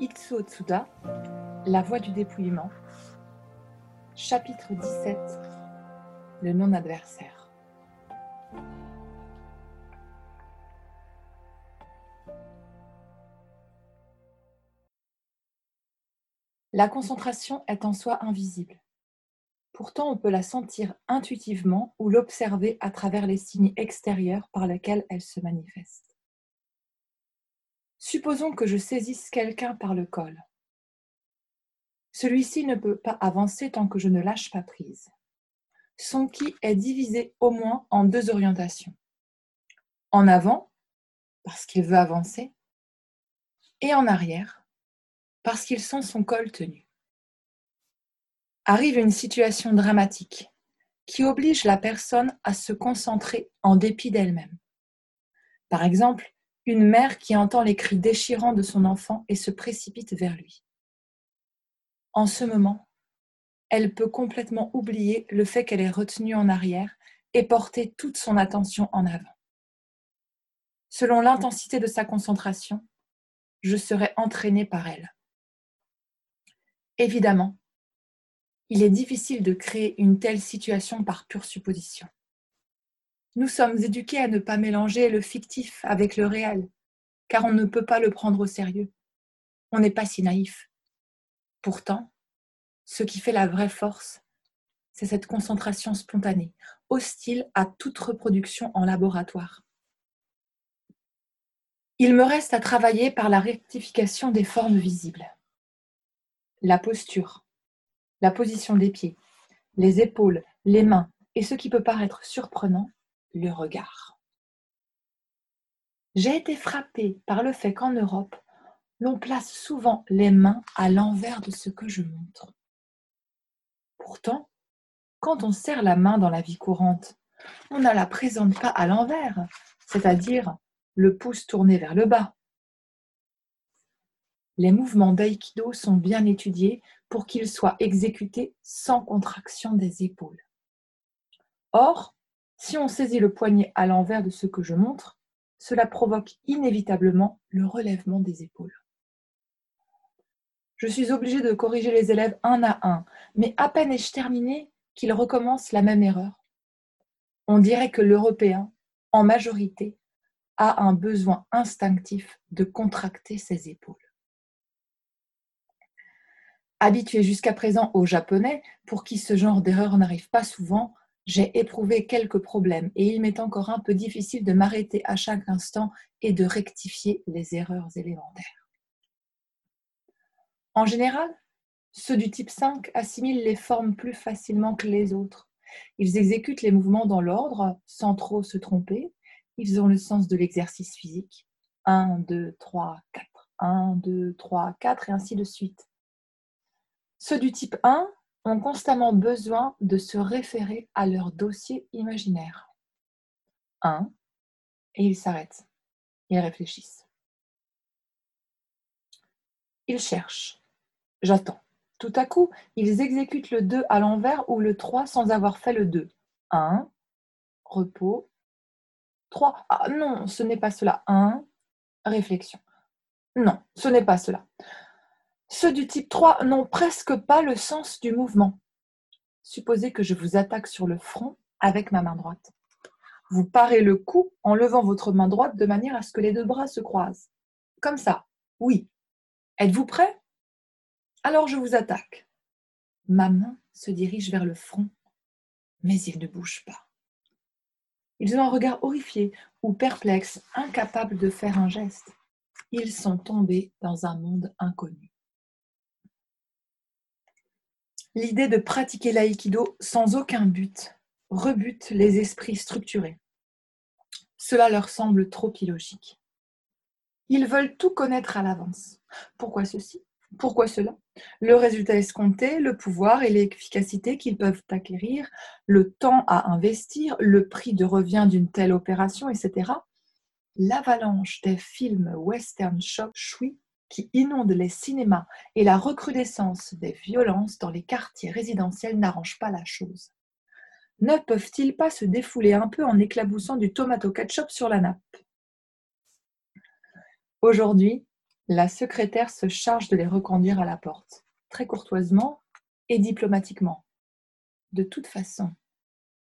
Itsuo La voie du dépouillement, chapitre 17, Le non-adversaire. La concentration est en soi invisible. Pourtant, on peut la sentir intuitivement ou l'observer à travers les signes extérieurs par lesquels elle se manifeste. Supposons que je saisisse quelqu'un par le col. Celui-ci ne peut pas avancer tant que je ne lâche pas prise. Son qui est divisé au moins en deux orientations. En avant, parce qu'il veut avancer, et en arrière, parce qu'il sent son col tenu. Arrive une situation dramatique qui oblige la personne à se concentrer en dépit d'elle-même. Par exemple, une mère qui entend les cris déchirants de son enfant et se précipite vers lui. En ce moment, elle peut complètement oublier le fait qu'elle est retenue en arrière et porter toute son attention en avant. Selon l'intensité de sa concentration, je serai entraînée par elle. Évidemment, il est difficile de créer une telle situation par pure supposition. Nous sommes éduqués à ne pas mélanger le fictif avec le réel, car on ne peut pas le prendre au sérieux. On n'est pas si naïf. Pourtant, ce qui fait la vraie force, c'est cette concentration spontanée, hostile à toute reproduction en laboratoire. Il me reste à travailler par la rectification des formes visibles. La posture, la position des pieds, les épaules, les mains et ce qui peut paraître surprenant, le regard. J'ai été frappée par le fait qu'en Europe, l'on place souvent les mains à l'envers de ce que je montre. Pourtant, quand on serre la main dans la vie courante, on ne la présente pas à l'envers, c'est-à-dire le pouce tourné vers le bas. Les mouvements d'aïkido sont bien étudiés pour qu'ils soient exécutés sans contraction des épaules. Or, si on saisit le poignet à l'envers de ce que je montre, cela provoque inévitablement le relèvement des épaules. Je suis obligée de corriger les élèves un à un, mais à peine ai-je terminé qu'ils recommencent la même erreur. On dirait que l'Européen, en majorité, a un besoin instinctif de contracter ses épaules. Habitué jusqu'à présent aux Japonais, pour qui ce genre d'erreur n'arrive pas souvent, j'ai éprouvé quelques problèmes et il m'est encore un peu difficile de m'arrêter à chaque instant et de rectifier les erreurs élémentaires. En général, ceux du type 5 assimilent les formes plus facilement que les autres. Ils exécutent les mouvements dans l'ordre sans trop se tromper. Ils ont le sens de l'exercice physique. 1, 2, 3, 4. 1, 2, 3, 4 et ainsi de suite. Ceux du type 1 constamment besoin de se référer à leur dossier imaginaire. Un, et ils s'arrêtent. Ils réfléchissent. Ils cherchent. J'attends. Tout à coup, ils exécutent le 2 à l'envers ou le 3 sans avoir fait le 2. 1, repos. 3, ah non, ce n'est pas cela. 1, réflexion. Non, ce n'est pas cela. Ceux du type 3 n'ont presque pas le sens du mouvement. Supposez que je vous attaque sur le front avec ma main droite. Vous parez le coup en levant votre main droite de manière à ce que les deux bras se croisent. Comme ça. Oui. Êtes-vous prêt? Alors je vous attaque. Ma main se dirige vers le front, mais ils ne bougent pas. Ils ont un regard horrifié ou perplexe, incapables de faire un geste. Ils sont tombés dans un monde inconnu. L'idée de pratiquer l'aïkido sans aucun but rebute les esprits structurés. Cela leur semble trop illogique. Ils veulent tout connaître à l'avance. Pourquoi ceci? Pourquoi cela? Le résultat escompté, le pouvoir et l'efficacité qu'ils peuvent acquérir, le temps à investir, le prix de revient d'une telle opération, etc. L'avalanche des films western shui qui inonde les cinémas et la recrudescence des violences dans les quartiers résidentiels n'arrangent pas la chose. Ne peuvent-ils pas se défouler un peu en éclaboussant du tomato ketchup sur la nappe? Aujourd'hui, La secrétaire se charge de les reconduire à la porte, très courtoisement et diplomatiquement. De toute façon,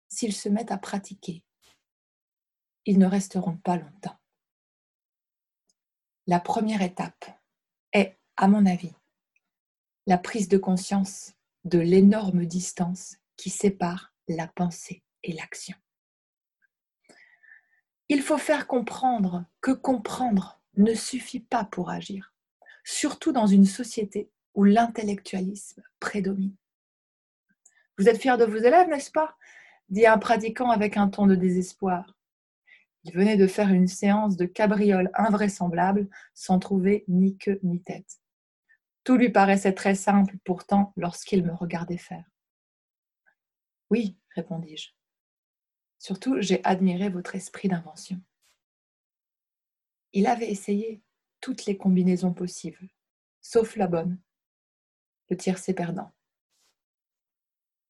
s'ils se mettent à pratiquer, ils ne resteront pas longtemps. La première étape à mon avis, la prise de conscience de l'énorme distance qui sépare la pensée et l'action. Il faut faire comprendre que comprendre ne suffit pas pour agir, surtout dans une société où l'intellectualisme prédomine. Vous êtes fiers de vos élèves, n'est-ce pas? Dit un pratiquant avec un ton de désespoir. Il venait de faire une séance de cabriole invraisemblable sans trouver ni queue ni tête. Tout lui paraissait très simple pourtant lorsqu'il me regardait faire. Oui, répondis-je. Surtout, j'ai admiré votre esprit d'invention. Il avait essayé toutes les combinaisons possibles, sauf la bonne, le tiercé perdant.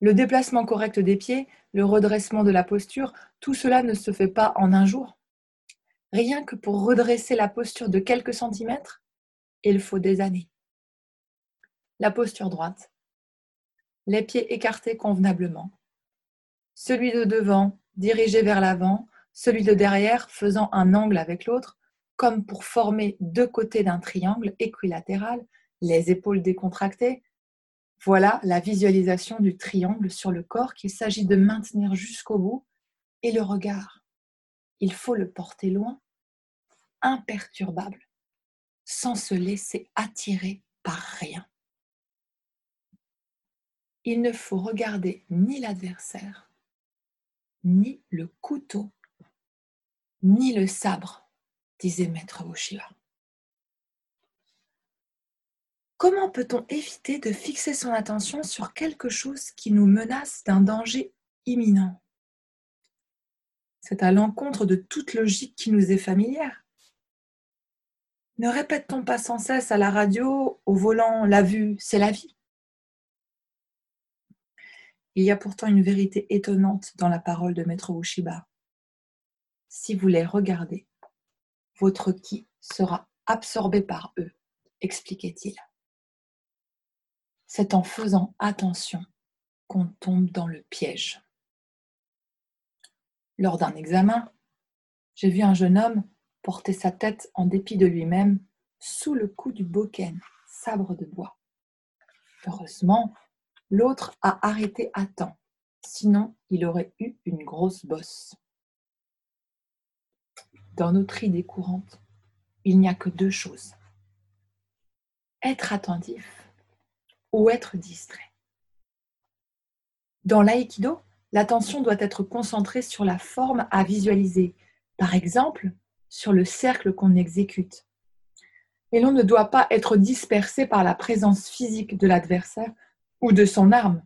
Le déplacement correct des pieds, le redressement de la posture, tout cela ne se fait pas en un jour. Rien que pour redresser la posture de quelques centimètres, il faut des années. La posture droite, les pieds écartés convenablement, celui de devant dirigé vers l'avant, celui de derrière faisant un angle avec l'autre, comme pour former deux côtés d'un triangle équilatéral, les épaules décontractées. Voilà la visualisation du triangle sur le corps qu'il s'agit de maintenir jusqu'au bout. Et le regard, il faut le porter loin, imperturbable, sans se laisser attirer par rien. Il ne faut regarder ni l'adversaire, ni le couteau, ni le sabre, disait maître Oshiba. Comment peut-on éviter de fixer son attention sur quelque chose qui nous menace d'un danger imminent? C'est à l'encontre de toute logique qui nous est familière. Ne répète-t-on pas sans cesse à la radio, au volant, la vue, c'est la vie? Il y a pourtant une vérité étonnante dans la parole de Maître Ushiba. Si vous les regardez, votre qui sera absorbé par eux, expliquait-il. C'est en faisant attention qu'on tombe dans le piège. Lors d'un examen, j'ai vu un jeune homme porter sa tête en dépit de lui-même sous le coup du boken, sabre de bois. Heureusement, L'autre a arrêté à temps, sinon il aurait eu une grosse bosse. Dans notre idée courante, il n'y a que deux choses. Être attentif ou être distrait. Dans l'aïkido, l'attention doit être concentrée sur la forme à visualiser, par exemple sur le cercle qu'on exécute. Et l'on ne doit pas être dispersé par la présence physique de l'adversaire ou de son arme.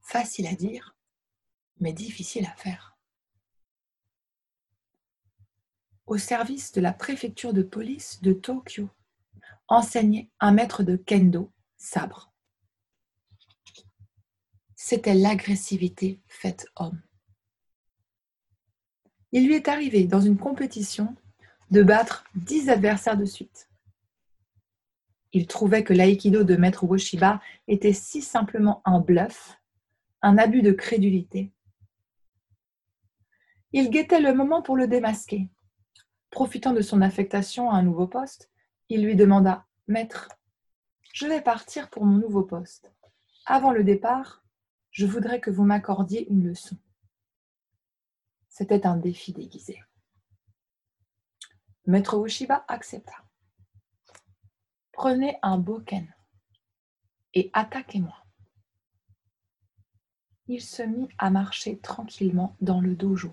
Facile à dire, mais difficile à faire. Au service de la préfecture de police de Tokyo, enseignait un maître de kendo, sabre. C'était l'agressivité faite homme. Il lui est arrivé dans une compétition de battre dix adversaires de suite. Il trouvait que l'aïkido de maître Woshiba était si simplement un bluff, un abus de crédulité. Il guettait le moment pour le démasquer. Profitant de son affectation à un nouveau poste, il lui demanda Maître, je vais partir pour mon nouveau poste. Avant le départ, je voudrais que vous m'accordiez une leçon. C'était un défi déguisé. Maître Woshiba accepta. Prenez un boken et attaquez-moi. Il se mit à marcher tranquillement dans le dojo,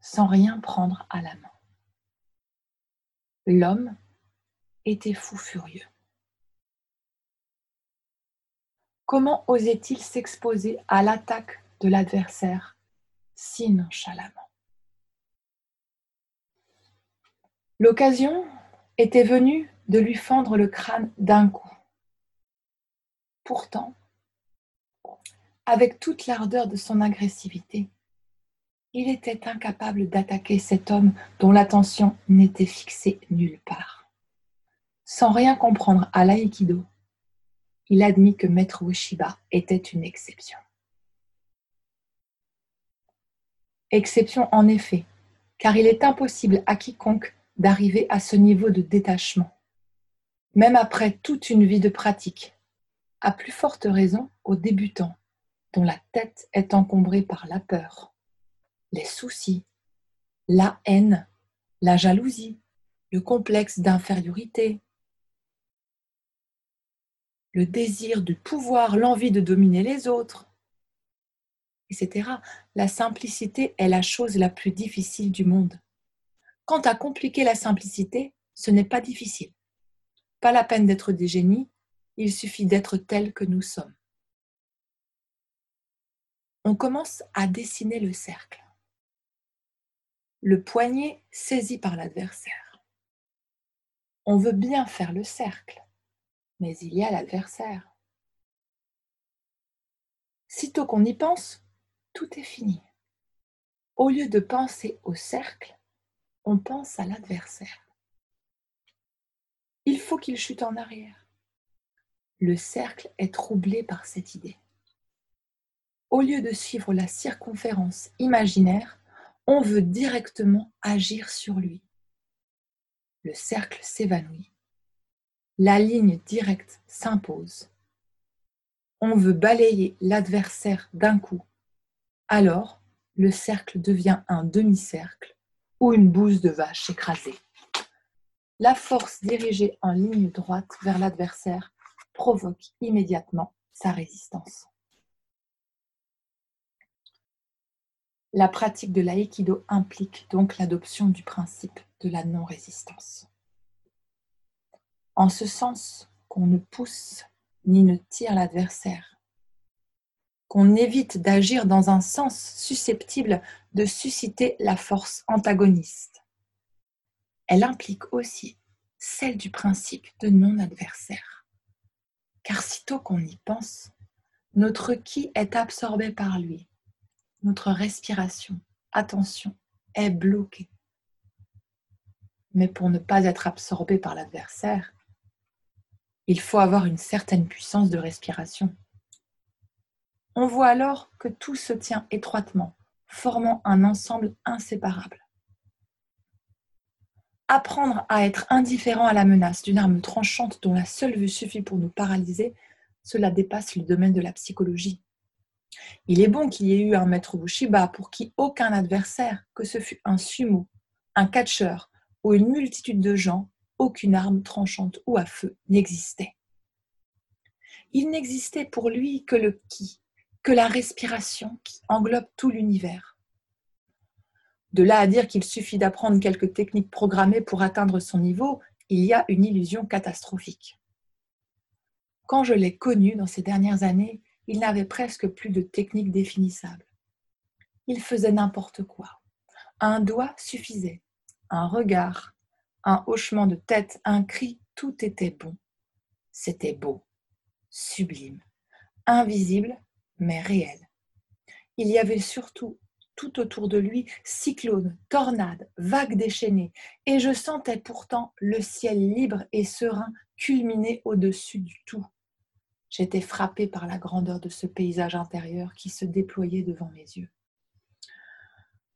sans rien prendre à la main. L'homme était fou furieux. Comment osait-il s'exposer à l'attaque de l'adversaire si nonchalamment? L'occasion était venue de lui fendre le crâne d'un coup. Pourtant, avec toute l'ardeur de son agressivité, il était incapable d'attaquer cet homme dont l'attention n'était fixée nulle part. Sans rien comprendre à l'aïkido, il admit que Maître Ueshiba était une exception. Exception en effet, car il est impossible à quiconque d'arriver à ce niveau de détachement, même après toute une vie de pratique, à plus forte raison aux débutants, dont la tête est encombrée par la peur, les soucis, la haine, la jalousie, le complexe d'infériorité, le désir du pouvoir, l'envie de dominer les autres, etc. La simplicité est la chose la plus difficile du monde. Quant à compliquer la simplicité, ce n'est pas difficile. Pas la peine d'être des génies, il suffit d'être tel que nous sommes. On commence à dessiner le cercle. Le poignet saisi par l'adversaire. On veut bien faire le cercle, mais il y a l'adversaire. Sitôt qu'on y pense, tout est fini. Au lieu de penser au cercle, on pense à l'adversaire. Il faut qu'il chute en arrière. Le cercle est troublé par cette idée. Au lieu de suivre la circonférence imaginaire, on veut directement agir sur lui. Le cercle s'évanouit la ligne directe s'impose. On veut balayer l'adversaire d'un coup. Alors, le cercle devient un demi-cercle ou une bouse de vache écrasée. La force dirigée en ligne droite vers l'adversaire provoque immédiatement sa résistance. La pratique de l'aïkido implique donc l'adoption du principe de la non-résistance en ce sens qu'on ne pousse ni ne tire l'adversaire, qu'on évite d'agir dans un sens susceptible de susciter la force antagoniste. Elle implique aussi celle du principe de non-adversaire. Car sitôt qu'on y pense, notre qui est absorbé par lui, notre respiration, attention, est bloquée. Mais pour ne pas être absorbé par l'adversaire, il faut avoir une certaine puissance de respiration. On voit alors que tout se tient étroitement, formant un ensemble inséparable. Apprendre à être indifférent à la menace d'une arme tranchante dont la seule vue suffit pour nous paralyser, cela dépasse le domaine de la psychologie. Il est bon qu'il y ait eu un maître Bushiba pour qui aucun adversaire, que ce fût un sumo, un catcheur ou une multitude de gens, aucune arme tranchante ou à feu n'existait. Il n'existait pour lui que le qui, que la respiration qui englobe tout l'univers. De là à dire qu'il suffit d'apprendre quelques techniques programmées pour atteindre son niveau, il y a une illusion catastrophique. Quand je l'ai connu dans ces dernières années, il n'avait presque plus de technique définissable. Il faisait n'importe quoi. Un doigt suffisait, un regard, un hochement de tête, un cri, tout était bon. C'était beau, sublime, invisible, mais réel. Il y avait surtout tout autour de lui cyclones, tornades, vagues déchaînées, et je sentais pourtant le ciel libre et serein culminer au-dessus du tout. J'étais frappée par la grandeur de ce paysage intérieur qui se déployait devant mes yeux.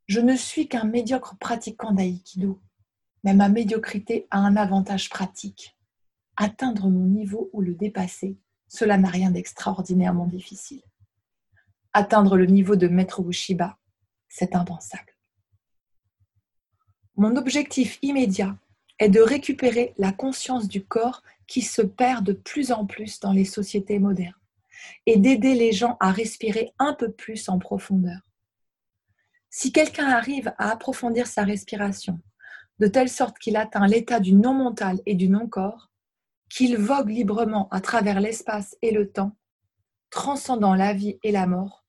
Je ne suis qu'un médiocre pratiquant d'aïkido, mais ma médiocrité a un avantage pratique. Atteindre mon niveau ou le dépasser, cela n'a rien d'extraordinairement difficile. Atteindre le niveau de Maître Bushiba, c'est impensable. Mon objectif immédiat est de récupérer la conscience du corps qui se perd de plus en plus dans les sociétés modernes et d'aider les gens à respirer un peu plus en profondeur. Si quelqu'un arrive à approfondir sa respiration, de telle sorte qu'il atteint l'état du non mental et du non-corps, qu'il vogue librement à travers l'espace et le temps, transcendant la vie et la mort,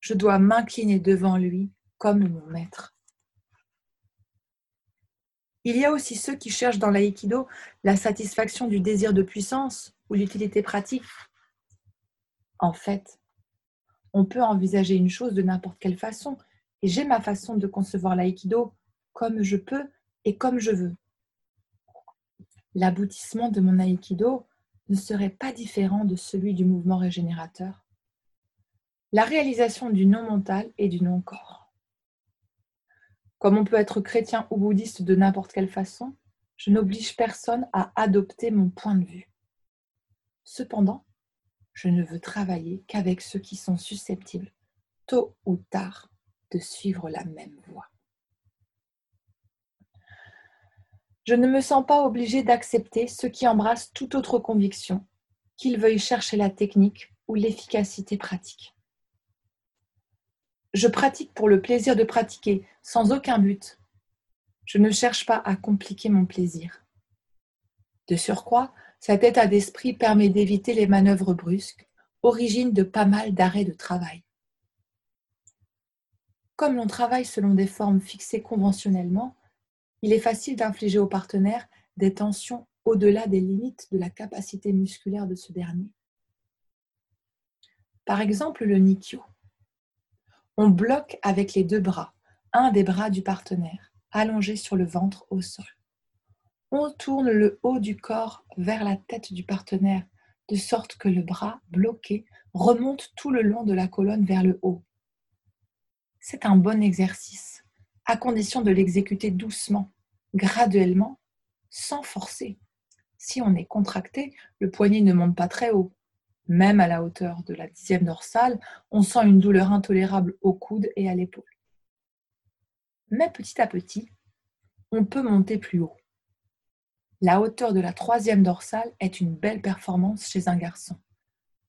je dois m'incliner devant lui comme mon maître. Il y a aussi ceux qui cherchent dans l'aïkido la satisfaction du désir de puissance ou l'utilité pratique. En fait, on peut envisager une chose de n'importe quelle façon, et j'ai ma façon de concevoir l'aïkido comme je peux et comme je veux. l'aboutissement de mon aïkido ne serait pas différent de celui du mouvement régénérateur. La réalisation du non mental et du non corps. Comme on peut être chrétien ou bouddhiste de n'importe quelle façon, je n'oblige personne à adopter mon point de vue. Cependant, je ne veux travailler qu'avec ceux qui sont susceptibles, tôt ou tard, de suivre la même voie. Je ne me sens pas obligée d'accepter ceux qui embrassent toute autre conviction, qu'ils veuillent chercher la technique ou l'efficacité pratique. Je pratique pour le plaisir de pratiquer, sans aucun but. Je ne cherche pas à compliquer mon plaisir. De surcroît, cet état d'esprit permet d'éviter les manœuvres brusques, origine de pas mal d'arrêts de travail. Comme l'on travaille selon des formes fixées conventionnellement, il est facile d'infliger au partenaire des tensions au-delà des limites de la capacité musculaire de ce dernier. Par exemple, le Nikyo. On bloque avec les deux bras, un des bras du partenaire, allongé sur le ventre au sol. On tourne le haut du corps vers la tête du partenaire, de sorte que le bras bloqué remonte tout le long de la colonne vers le haut. C'est un bon exercice à condition de l'exécuter doucement, graduellement, sans forcer. Si on est contracté, le poignet ne monte pas très haut. Même à la hauteur de la dixième dorsale, on sent une douleur intolérable au coude et à l'épaule. Mais petit à petit, on peut monter plus haut. La hauteur de la troisième dorsale est une belle performance chez un garçon.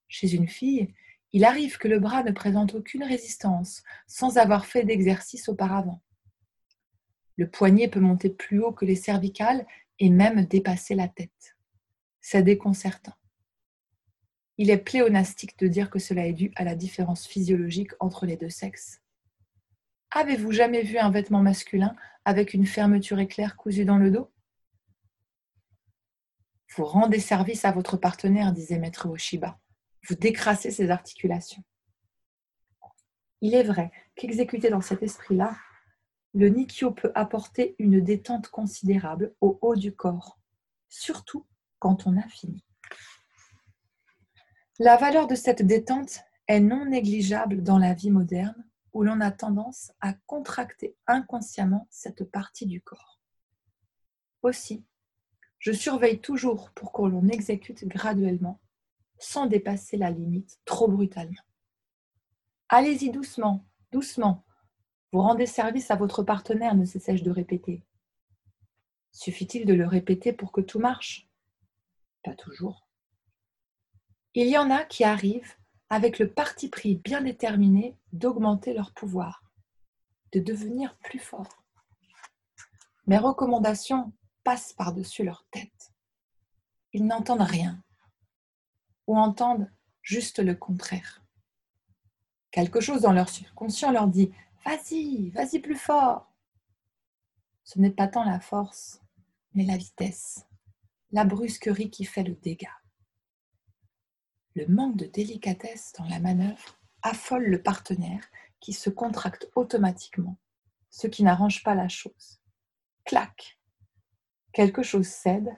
Chez une fille, il arrive que le bras ne présente aucune résistance sans avoir fait d'exercice auparavant. Le poignet peut monter plus haut que les cervicales et même dépasser la tête. C'est déconcertant. Il est pléonastique de dire que cela est dû à la différence physiologique entre les deux sexes. Avez-vous jamais vu un vêtement masculin avec une fermeture éclair cousue dans le dos? Vous rendez service à votre partenaire, disait Maître Oshiba. Vous décrassez ses articulations. Il est vrai qu'exécuté dans cet esprit-là, le Nikyo peut apporter une détente considérable au haut du corps, surtout quand on a fini. La valeur de cette détente est non négligeable dans la vie moderne où l'on a tendance à contracter inconsciemment cette partie du corps. Aussi, je surveille toujours pour que l'on exécute graduellement, sans dépasser la limite trop brutalement. Allez-y doucement, doucement, vous rendez service à votre partenaire, ne cesse de répéter. Suffit-il de le répéter pour que tout marche? Pas toujours. Il y en a qui arrivent avec le parti pris bien déterminé d'augmenter leur pouvoir, de devenir plus forts. Mes recommandations passent par-dessus leur tête. Ils n'entendent rien ou entendent juste le contraire. Quelque chose dans leur subconscient leur dit Vas-y, vas-y plus fort. Ce n'est pas tant la force, mais la vitesse, la brusquerie qui fait le dégât. Le manque de délicatesse dans la manœuvre affole le partenaire qui se contracte automatiquement, ce qui n'arrange pas la chose. Clac Quelque chose cède,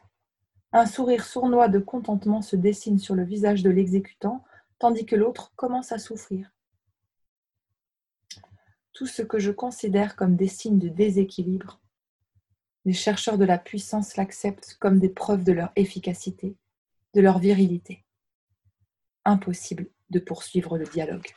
un sourire sournois de contentement se dessine sur le visage de l'exécutant, tandis que l'autre commence à souffrir tout ce que je considère comme des signes de déséquilibre. Les chercheurs de la puissance l'acceptent comme des preuves de leur efficacité, de leur virilité. Impossible de poursuivre le dialogue.